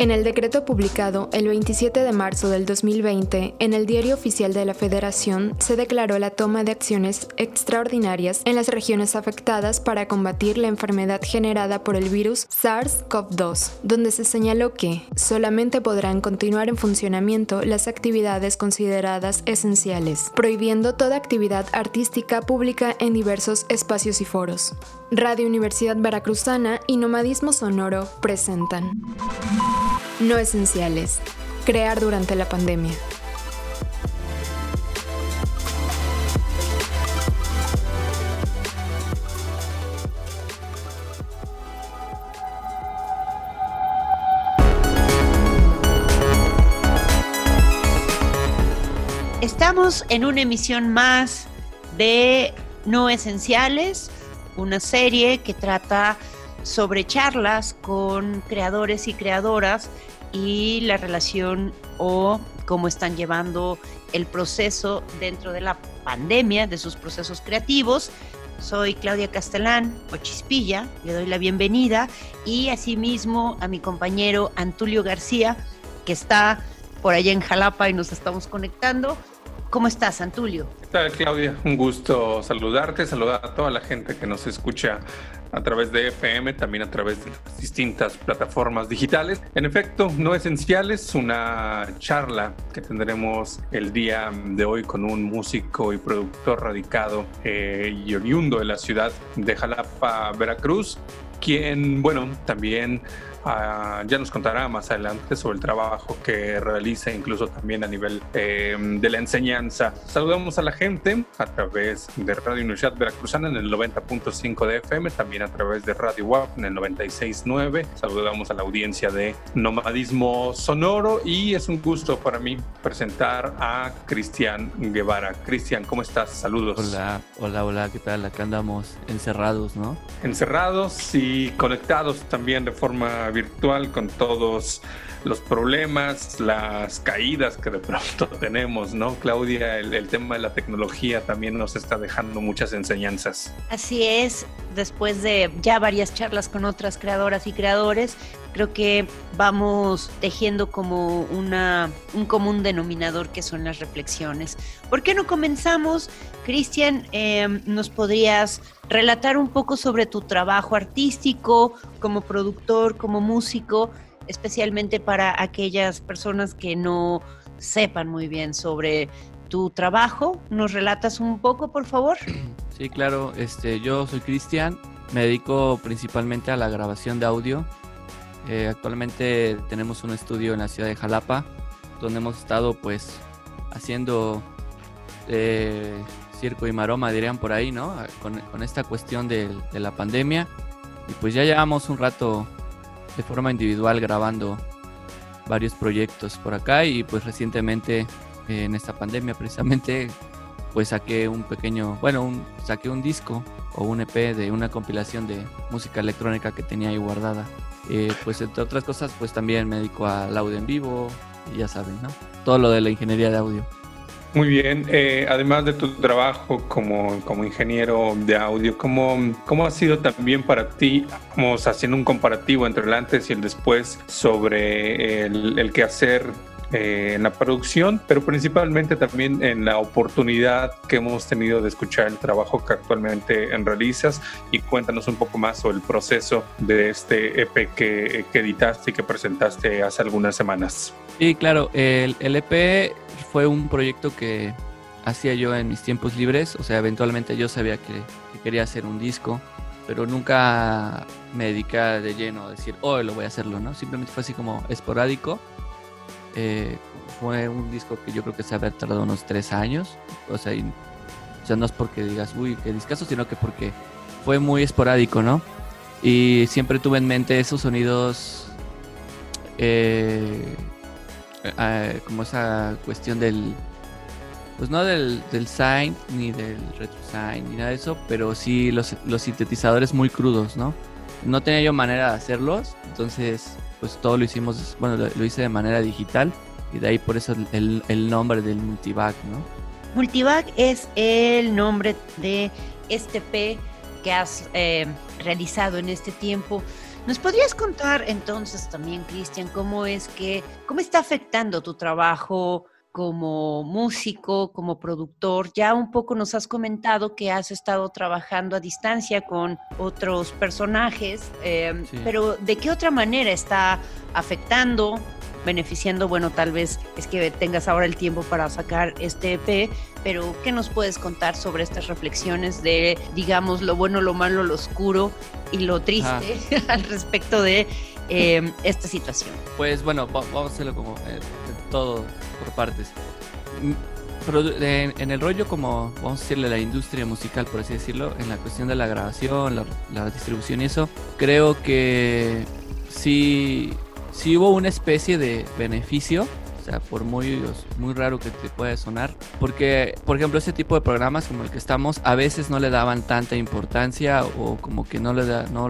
En el decreto publicado el 27 de marzo del 2020 en el Diario Oficial de la Federación se declaró la toma de acciones extraordinarias en las regiones afectadas para combatir la enfermedad generada por el virus SARS-CoV-2, donde se señaló que solamente podrán continuar en funcionamiento las actividades consideradas esenciales, prohibiendo toda actividad artística pública en diversos espacios y foros. Radio Universidad Veracruzana y Nomadismo Sonoro presentan. No esenciales. Crear durante la pandemia. Estamos en una emisión más de No Esenciales, una serie que trata sobre charlas con creadores y creadoras y la relación o cómo están llevando el proceso dentro de la pandemia, de sus procesos creativos. Soy Claudia Castellán o Chispilla, le doy la bienvenida y asimismo a mi compañero Antulio García, que está por allá en Jalapa y nos estamos conectando. ¿Cómo estás, Antulio? ¿Qué tal, Claudia? Un gusto saludarte, saludar a toda la gente que nos escucha a través de FM, también a través de distintas plataformas digitales. En efecto, no esenciales, una charla que tendremos el día de hoy con un músico y productor radicado eh, y oriundo de la ciudad de Jalapa, Veracruz, quien, bueno, también Ah, ya nos contará más adelante sobre el trabajo que realiza, incluso también a nivel eh, de la enseñanza. Saludamos a la gente a través de Radio Universidad Veracruzana en el 90.5 de FM, también a través de Radio WAP en el 96.9. Saludamos a la audiencia de Nomadismo Sonoro y es un gusto para mí presentar a Cristian Guevara. Cristian, ¿cómo estás? Saludos. Hola, hola, hola, ¿qué tal? Acá andamos encerrados, ¿no? Encerrados y conectados también de forma virtual con todos los problemas, las caídas que de pronto tenemos, ¿no? Claudia, el, tema de la tecnología también nos está dejando muchas enseñanzas. Así es, después de ya varias charlas con otras creadoras y creadores, creo que vamos tejiendo como una, un común denominador que son las reflexiones. ¿Por qué no comenzamos? Cristian, eh, ¿nos podrías relatar un poco sobre tu trabajo artístico como productor, como músico? Especialmente para aquellas personas que no sepan muy bien sobre tu trabajo. ¿Nos relatas un poco, por favor? Sí, claro. Este, yo soy Cristian, me dedico principalmente a la grabación de audio. Eh, actualmente tenemos un estudio en la ciudad de Jalapa, donde hemos estado pues haciendo eh, circo y maroma, dirían por ahí, ¿no? Con, esta cuestión de, de la pandemia. Y pues ya llevamos un rato de forma individual grabando varios proyectos por acá y pues recientemente eh, en esta pandemia precisamente pues saqué un pequeño, bueno, un, saqué un disco o un EP de una compilación de música electrónica que tenía ahí guardada. Eh, pues entre otras cosas pues también me dedico al audio en vivo ya saben, ¿no? Todo lo de la ingeniería de audio. Muy bien, eh, además de tu trabajo como, como ingeniero de audio, ¿cómo, ¿cómo ha sido también para ti, vamos haciendo un comparativo entre el antes y el después sobre el, el quehacer eh, en la producción, pero principalmente también en la oportunidad que hemos tenido de escuchar el trabajo que actualmente realizas y cuéntanos un poco más sobre el proceso de este EP que, que editaste y que presentaste hace algunas semanas. Sí, claro, el, el EP fue un proyecto que hacía yo en mis tiempos libres, o sea, eventualmente yo sabía que, quería hacer un disco, pero nunca me dediqué de lleno a decir, oh, lo voy a hacerlo, ¿no? Simplemente fue así como esporádico. Eh, fue un disco que yo creo que se había tardado unos tres años, o sea, no es porque digas, uy, qué discazo, sino que porque fue muy esporádico, ¿no? Y siempre tuve en mente esos sonidos eh, eh, como esa cuestión del, pues no del, del sign ni del retro sign ni nada de eso, pero sí los, los sintetizadores muy crudos, ¿no? No tenía yo manera de hacerlos, entonces pues todo lo hicimos, bueno, lo, hice de manera digital y de ahí por eso el, el nombre del Multivac, ¿no? Multivac es el nombre de este P que has eh, realizado en este tiempo. ¿Nos podrías contar entonces también, Cristian, cómo es que, cómo está afectando tu trabajo como músico, como productor? Ya un poco nos has comentado que has estado trabajando a distancia con otros personajes, em, pero ¿de qué otra manera está afectando? beneficiando, bueno, tal vez es que tengas ahora el tiempo para sacar este EP, pero ¿qué nos puedes contar sobre estas reflexiones de, digamos, lo bueno, lo malo, lo oscuro y lo triste al respecto de em, esta situación? Pues bueno, vamos a hacerlo como eh, todo partes. Mm, en el rollo como, vamos a decirle, la industria musical, por así decirlo, en la cuestión de la grabación, la, la distribución y eso, creo que sí, sí hubo una especie de beneficio sea, por muy, muy raro que te pueda sonar. Porque, por ejemplo, ese tipo de programas como el que estamos, a veces no le daban tanta importancia o como que no, le da, no,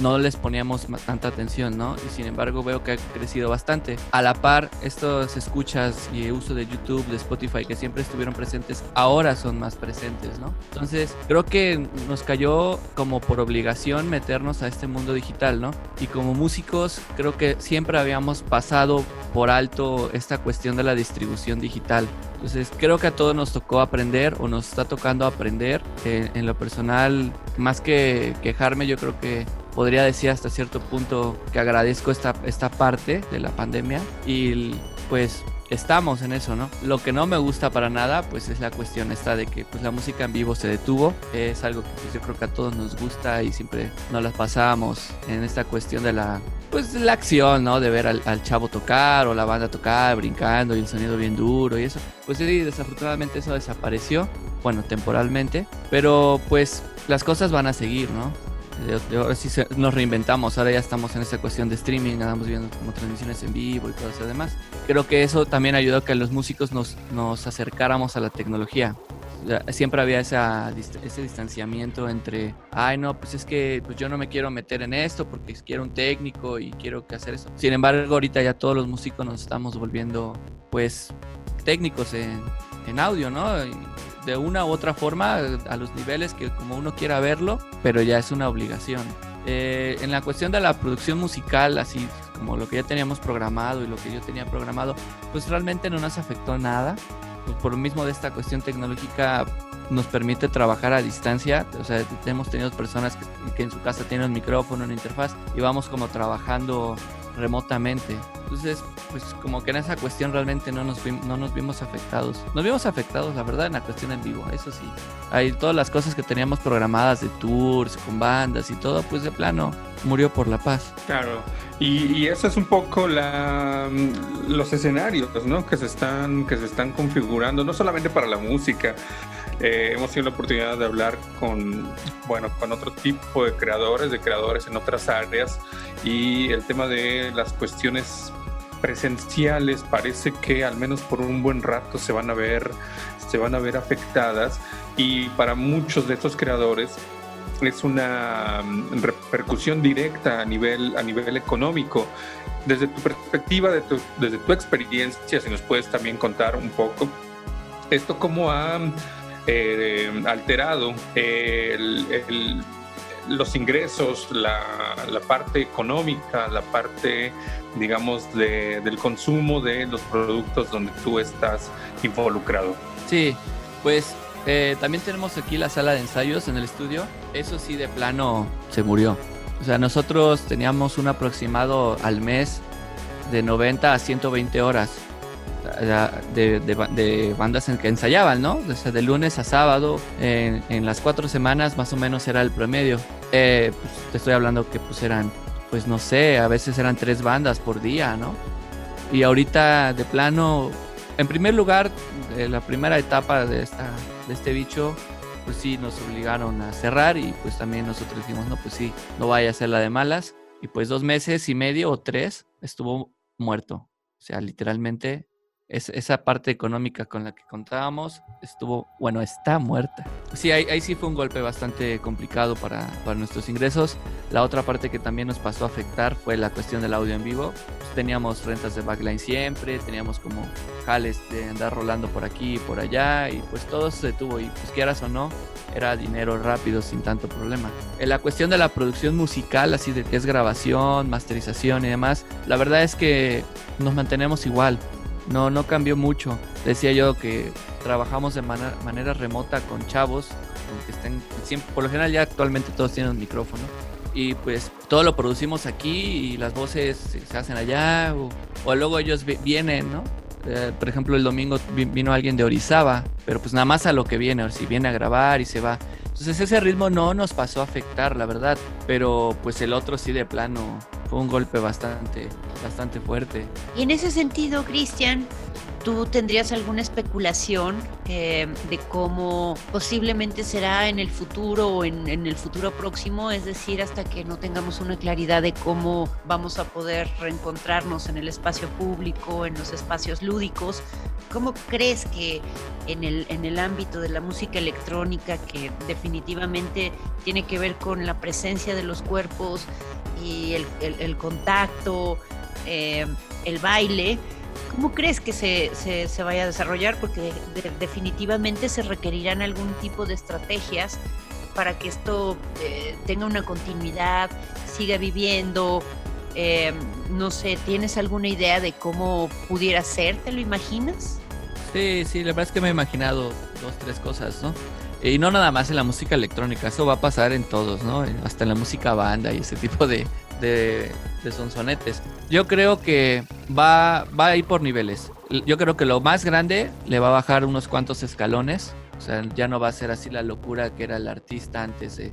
no les poníamos tanta atención, ¿no? Y sin embargo veo que ha crecido bastante. A la par, estos escuchas y uso de YouTube, de Spotify, que siempre estuvieron presentes, ahora son más presentes, ¿no? Entonces, creo que nos cayó como por obligación meternos a este mundo digital, ¿no? Y como músicos, creo que siempre habíamos pasado por alto esta cuestión de la distribución digital. Entonces creo que a todos nos tocó aprender o nos está tocando aprender. Eh, en lo personal, más que quejarme, yo creo que podría decir hasta cierto punto que agradezco esta, esta parte de la pandemia y pues estamos en eso, ¿no? Lo que no me gusta para nada, pues es la cuestión esta de que pues la música en vivo se detuvo. Es algo que pues, yo creo que a todos nos gusta y siempre nos las pasábamos en esta cuestión de la, pues la acción, ¿no? De ver al, chavo tocar o la banda tocar, brincando y el sonido bien duro y eso. Pues sí, desafortunadamente eso desapareció, bueno, temporalmente, pero pues las cosas van a seguir, ¿no? Ahora sí nos reinventamos, ahora ya estamos en esa cuestión de streaming, andamos viendo como transmisiones en vivo y todo eso demás. Creo que eso también ayudó a que los músicos nos, nos acercáramos a la tecnología. Siempre había esa, ese distanciamiento entre, ay no, pues es que pues yo no me quiero meter en esto porque quiero un técnico y quiero que hacer eso. Sin embargo, ahorita ya todos los músicos nos estamos volviendo pues técnicos en, en audio, ¿no? De una u otra forma a los niveles que como uno quiera verlo, pero ya es una obligación. Eh, en la cuestión de la producción musical, así como lo que ya teníamos programado y lo que yo tenía programado, pues realmente no nos afectó nada. Pues por lo mismo de esta cuestión tecnológica nos permite trabajar a distancia. O sea, hemos tenido personas que, que en su casa tienen un micrófono, una interfaz y vamos como trabajando remotamente. Entonces, pues como que en esa cuestión realmente no nos, no nos vimos afectados. Nos vimos afectados, la verdad, en la cuestión en vivo, eso sí. Hay todas las cosas que teníamos programadas de tours, con bandas y todo, pues de plano murió por la paz. Claro, y, eso es un poco la, los escenarios, ¿no? Que se están, que se están configurando, no solamente para la música, eh, hemos tenido la oportunidad de hablar con, bueno, con otro tipo de creadores, de creadores en otras áreas y el tema de las cuestiones presenciales parece que al menos por un buen rato se van a ver se van a ver afectadas y para muchos de estos creadores es una mm, repercusión directa a nivel a nivel económico. Desde tu perspectiva desde tu experiencia si nos puedes también contar un poco esto cómo ha eh, alterado los ingresos, la, parte económica, la parte, digamos, del consumo de los productos donde tú estás involucrado. Sí, pues eh, también tenemos aquí la sala de ensayos en el estudio. Eso sí, de plano se murió. O sea, nosotros teníamos un aproximado al mes de 90 a 120 horas de, de, bandas en que ensayaban, ¿no? Desde de lunes a sábado, en, las cuatro semanas más o menos era el promedio. Eh, pues, te estoy hablando que pues eran, pues no sé, a veces eran tres bandas por día, ¿no? Y ahorita de plano, en primer lugar, la primera etapa de, esta, de este bicho, pues sí, nos obligaron a cerrar y pues también nosotros dijimos, no, pues sí, no vaya a ser la de malas. Y pues dos meses y medio o tres estuvo muerto. O sea, literalmente esa parte económica con la que contábamos estuvo, bueno, está muerta. Sí, ahí, sí fue un golpe bastante complicado para, para, nuestros ingresos. La otra parte que también nos pasó a afectar fue la cuestión del audio en vivo. Pues, teníamos rentas de backline siempre, teníamos como jales de andar rolando por aquí y por allá y pues todo se detuvo y pues quieras o no, era dinero rápido sin tanto problema. En la cuestión de la producción musical, así de que es grabación, masterización y demás, la verdad es que nos mantenemos igual no, no cambió mucho. Decía yo que trabajamos de manera, remota con chavos, que estén, siempre, por lo general ya actualmente todos tienen un micrófono. Y pues todo lo producimos aquí y las voces se hacen allá o, luego ellos vienen, ¿no? Eh, por ejemplo, el domingo vino alguien de Orizaba, pero pues nada más a lo que viene, o si viene a grabar y se va. Entonces ese ritmo no nos pasó a afectar, la verdad, pero pues el otro sí de plano fue un golpe bastante, bastante fuerte. Y en ese sentido, Cristian, ¿Tú tendrías alguna especulación eh, de cómo posiblemente será en el futuro o en, el futuro próximo? Es decir, hasta que no tengamos una claridad de cómo vamos a poder reencontrarnos en el espacio público, en los espacios lúdicos. ¿Cómo crees que en el, en el ámbito de la música electrónica, que definitivamente tiene que ver con la presencia de los cuerpos y el, contacto, eh, el baile, ¿Cómo crees que se, se, vaya a desarrollar? Porque definitivamente se requerirán algún tipo de estrategias para que esto eh, tenga una continuidad, siga viviendo. Eh, no sé, ¿tienes alguna idea de cómo pudiera ser? ¿Te lo imaginas? Sí, sí, la verdad es que me he imaginado dos, tres cosas, ¿no? Y no nada más en la música electrónica, eso va a pasar en todos, ¿no? Hasta en la música banda y ese tipo de, de, sonsonetes. Yo creo que va, va a ir por niveles. Yo creo que lo más grande le va a bajar unos cuantos escalones. O sea, ya no va a ser así la locura que era el artista antes de,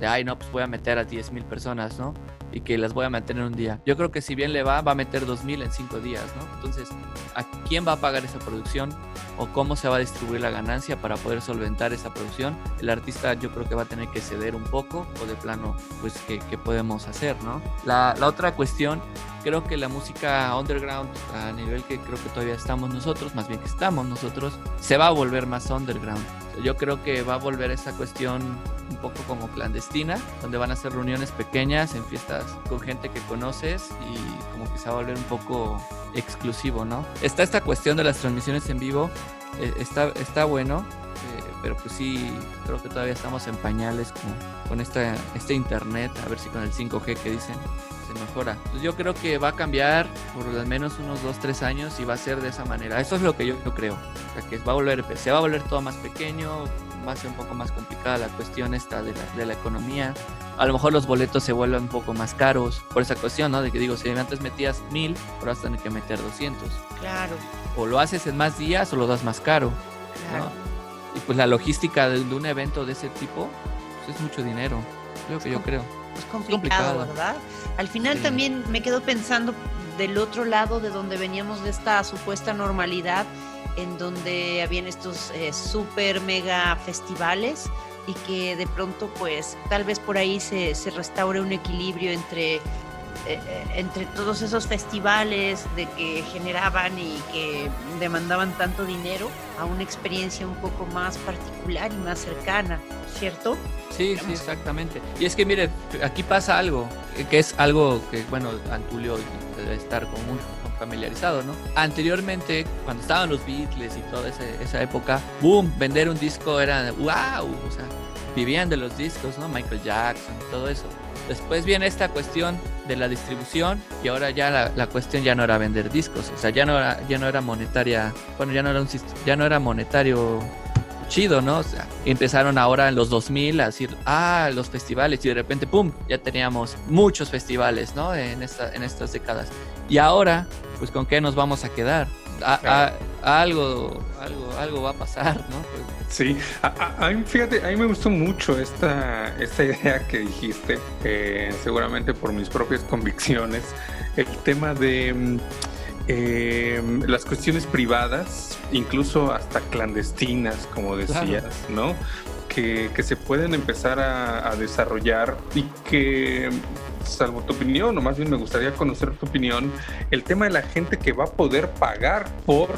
de ay, no, pues voy a meter a 10 mil personas, ¿no? y que las voy a meter en un día. Yo creo que si bien le va, va a meter 2000 en 5 días, ¿no? Entonces, ¿a quién va a pagar esa producción? ¿O cómo se va a distribuir la ganancia para poder solventar esa producción? El artista yo creo que va a tener que ceder un poco o de plano, pues, ¿qué, podemos hacer, no? La, la otra cuestión, creo que la música underground, a nivel que creo que todavía estamos nosotros, más bien que estamos nosotros, se va a volver más underground. Yo creo que va a volver esa cuestión un poco como clandestina, donde van a ser reuniones pequeñas en fiestas con gente que conoces y como que se va a volver un poco exclusivo, ¿no? Está esta cuestión de las transmisiones en vivo, eh, está, está bueno, pero pues sí, creo que todavía estamos en pañales con, con esta, este internet, a ver si con el 5G que dicen se mejora. Pues yo creo que va a cambiar por al menos unos 2, 3 años y va a ser de esa manera. Eso es lo que yo, yo creo. O sea, que va a volver, se va a volver todo más pequeño, va a ser un poco más complicada la cuestión esta de la, de la economía. A lo mejor los boletos se vuelven un poco más caros por esa cuestión, ¿no? De que digo, si antes metías mil, ahora vas a tener que meter 200. Claro. O lo haces en más días o lo das más caro. Claro. Y pues la logística de, un evento de ese tipo pues es mucho dinero. Lo que yo creo. Es complicado, ¿verdad? Al final también me quedo pensando del otro lado de donde veníamos de esta supuesta normalidad en donde habían estos eh, super mega festivales y que de pronto pues tal vez por ahí se, se restaure un equilibrio entre eh, entre todos esos festivales de que generaban y que demandaban tanto dinero a una experiencia un poco más particular y más cercana, ¿cierto? Sí, sí, exactamente. Y es que mire, aquí pasa algo, que es algo que, bueno, Antulio debe estar mucho familiarizado, ¿no? Anteriormente, cuando estaban los Beatles y toda esa, época, boom, vender un disco era wow, o sea, vivían de los discos, ¿no? Michael Jackson, todo eso. Después viene esta cuestión de la distribución y ahora ya la, cuestión ya no era vender discos, o sea, ya no era, ya no era monetaria, bueno, ya no era un ya no era monetario chido, ¿no? O sea, empezaron ahora en los 2000 a decir, ah, los festivales y de repente, ¡pum!, ya teníamos muchos festivales, ¿no? En, esta, en estas décadas. Y ahora, pues, ¿con qué nos vamos a quedar? Algo, algo, algo va a pasar, ¿no? Sí, a, mí, fíjate, a mí me gustó mucho esta, esta idea que dijiste, eh, seguramente por mis propias convicciones, el tema de mm, eh, las cuestiones privadas, incluso hasta clandestinas, como decías, ¿no? Que, se pueden empezar a, desarrollar y que salvo tu opinión, o más bien me gustaría conocer tu opinión, el tema de la gente que va a poder pagar por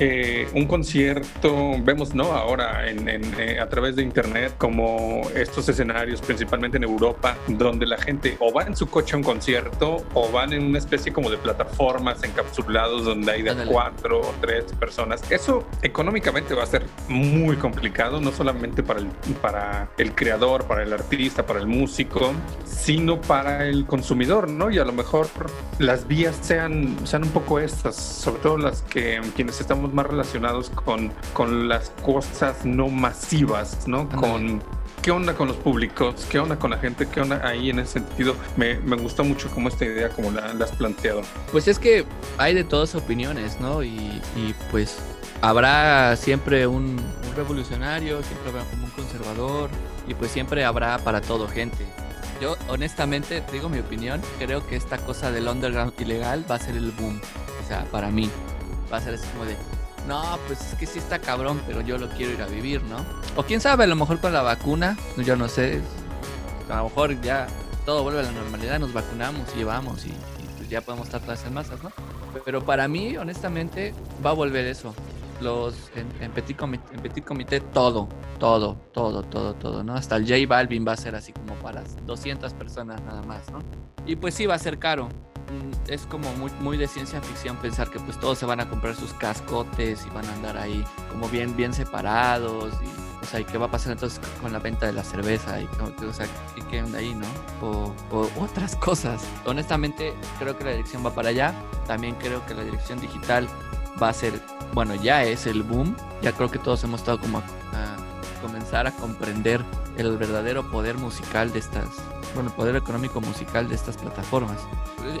eh, un concierto, vemos no ahora en, eh, a través de internet como estos escenarios, principalmente en Europa, donde la gente o va en su coche a un concierto o van en una especie como de plataformas encapsulados donde hay de cuatro o tres personas. Eso económicamente va a ser muy complicado, no solamente para el, para el creador, para el artista, para el músico, sino para el consumidor, ¿no? Y a lo mejor las vías sean, sean un poco estas, sobre todo las que quienes estamos más relacionados con, con las cosas no masivas, ¿no? Con qué onda con los públicos, qué onda con la gente, qué onda ahí en ese sentido. Me, me gustó mucho como esta idea, como la, has planteado. Pues es que hay de todas opiniones, ¿no? Y, y pues habrá siempre un, un, revolucionario, siempre habrá como un conservador y pues siempre habrá para todo gente. Yo honestamente digo mi opinión, creo que esta cosa del underground ilegal va a ser el boom, o sea, para mí va a ser así como de no, pues es que sí está cabrón, pero yo lo quiero ir a vivir, ¿no? O quién sabe, a lo mejor con la vacuna, yo no sé, a lo mejor ya todo vuelve a la normalidad, nos vacunamos y vamos y, pues ya podemos estar todas en masas, ¿no? Pero para mí, honestamente, va a volver eso. Los en, petit, comité, en petit comité, todo, todo, todo, todo, todo, ¿no? Hasta el J Balvin va a ser así como para 200 personas nada más, ¿no? Y pues sí, va a ser caro. Mm, es como muy, muy de ciencia ficción pensar que pues todos se van a comprar sus cascotes y van a andar ahí como bien, bien separados y o sea, ¿y qué va a pasar entonces con la venta de la cerveza? Y, o sea, ¿qué onda ahí, no? O, otras cosas. Honestamente, creo que la dirección va para allá. También creo que la dirección digital va a ser, bueno, ya es el boom. Ya creo que todos hemos estado como a, a comenzar a comprender el verdadero poder musical de estas, bueno, el poder económico musical de estas plataformas.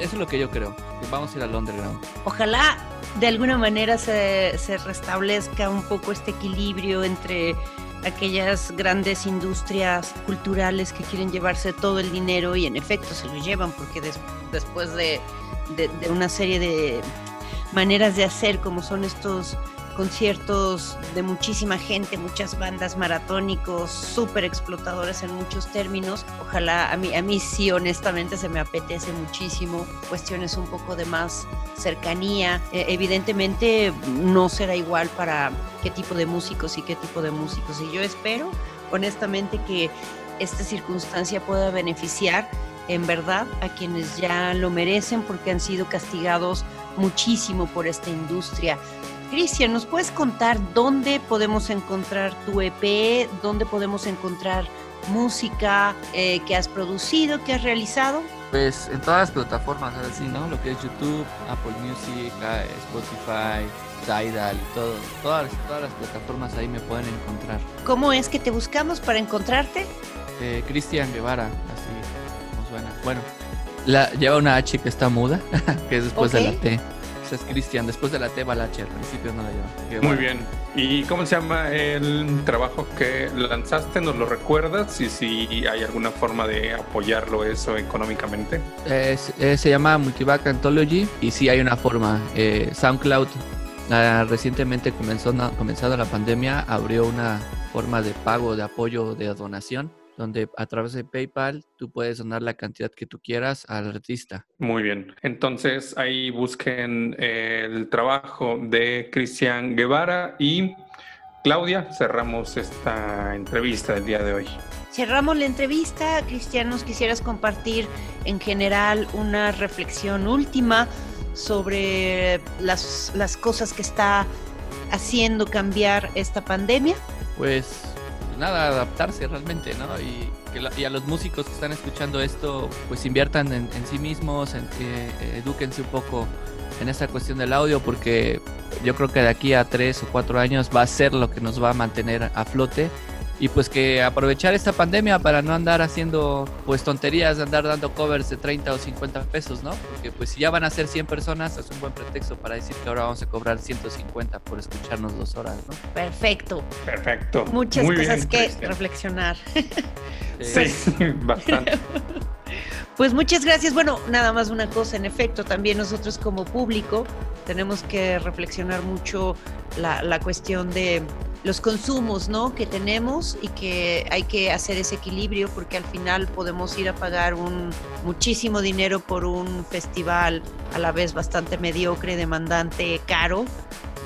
Eso es lo que yo creo, vamos a ir al underground. Ojalá de alguna manera se, restablezca un poco este equilibrio entre aquellas grandes industrias culturales que quieren llevarse todo el dinero y en efecto se lo llevan porque después de, de, de una serie de maneras de hacer como son estos conciertos de muchísima gente, muchas bandas maratónicos, súper explotadores en muchos términos. Ojalá, a mí, a mí sí, honestamente, se me apetece muchísimo cuestiones un poco de más cercanía. Eh, evidentemente no será igual para qué tipo de músicos y qué tipo de músicos. Y yo espero, honestamente, que esta circunstancia pueda beneficiar en verdad a quienes ya lo merecen porque han sido castigados muchísimo por esta industria. Cristian, ¿nos puedes contar dónde podemos encontrar tu EP? ¿Dónde podemos encontrar música eh, que has producido, que has realizado? Pues en todas las plataformas, así, ¿no? Lo que es YouTube, Apple Music, ah, Spotify, Tidal y todo. Todas, todas las plataformas ahí me pueden encontrar. ¿Cómo es que te buscamos para encontrarte? Eh, Cristian Guevara, así como suena. Bueno, la, lleva una H que está muda, que es después de la T es Cristian, después de la T H, al principio no la lleva. Muy bien. ¿Y cómo se llama el trabajo que lanzaste? ¿Nos lo recuerdas? Y si hay alguna forma de apoyarlo eso económicamente. Eh, se llama Multivac Anthology y sí hay una forma. Eh, SoundCloud ah, recientemente comenzó, comenzado la pandemia, abrió una forma de pago, de apoyo, de donación donde a través de PayPal tú puedes donar la cantidad que tú quieras al artista. Muy bien. Entonces ahí busquen el trabajo de Cristian Guevara y Claudia, cerramos esta entrevista del día de hoy. Cerramos la entrevista. Cristian, ¿nos quisieras compartir en general una reflexión última sobre las, las cosas que está haciendo cambiar esta pandemia? Pues nada, adaptarse realmente, ¿no? Y, que a los músicos que están escuchando esto, pues inviertan en, sí mismos, en, eh, edúquense un poco en esta cuestión del audio, porque yo creo que de aquí a tres o cuatro años va a ser lo que nos va a mantener a flote y pues que aprovechar esta pandemia para no andar haciendo pues tonterías de andar dando covers de 30 o 50 pesos, ¿no? Porque pues si ya van a ser 100 personas es un buen pretexto para decir que ahora vamos a cobrar 150 por escucharnos dos horas, ¿no? Perfecto. Perfecto. Muchas cosas que reflexionar. Sí, bastante. Pues muchas gracias. Bueno, nada más una cosa, en efecto, también nosotros como público tenemos que reflexionar mucho la, la cuestión de los consumos ¿no? que tenemos y que hay que hacer ese equilibrio porque al final podemos ir a pagar un muchísimo dinero por un festival a la vez bastante mediocre, demandante, caro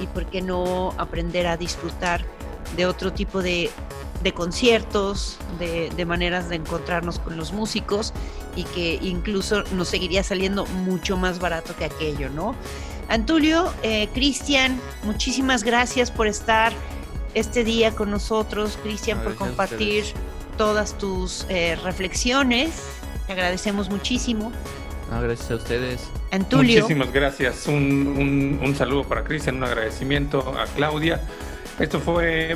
y por qué no aprender a disfrutar de otro tipo de, de conciertos, de, de, maneras de encontrarnos con los músicos y que incluso nos seguiría saliendo mucho más barato que aquello, ¿no? Antulio, eh, Cristian, muchísimas gracias por estar este día con nosotros, Cristian, por compartir todas tus eh, reflexiones. Te agradecemos muchísimo. gracias a ustedes. Antulio. Muchísimas gracias. Un, un saludo para Cristian, un agradecimiento a Claudia. Esto fue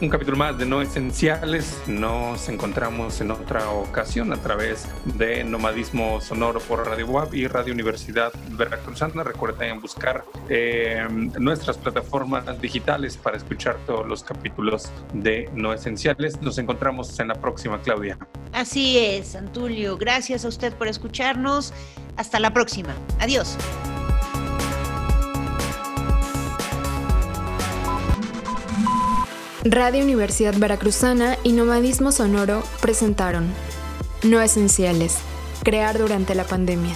un capítulo más de No Esenciales. Nos encontramos en otra ocasión a través de Nomadismo Sonoro por Radio WAP y Radio Universidad Veracruzana. Recuerden buscar eh, nuestras plataformas digitales para escuchar todos los capítulos de No Esenciales. Nos encontramos en la próxima, Claudia. Así es, Antulio. Gracias a usted por escucharnos. Hasta la próxima. Adiós. Radio Universidad Veracruzana y Nomadismo Sonoro presentaron No Esenciales, crear durante la pandemia.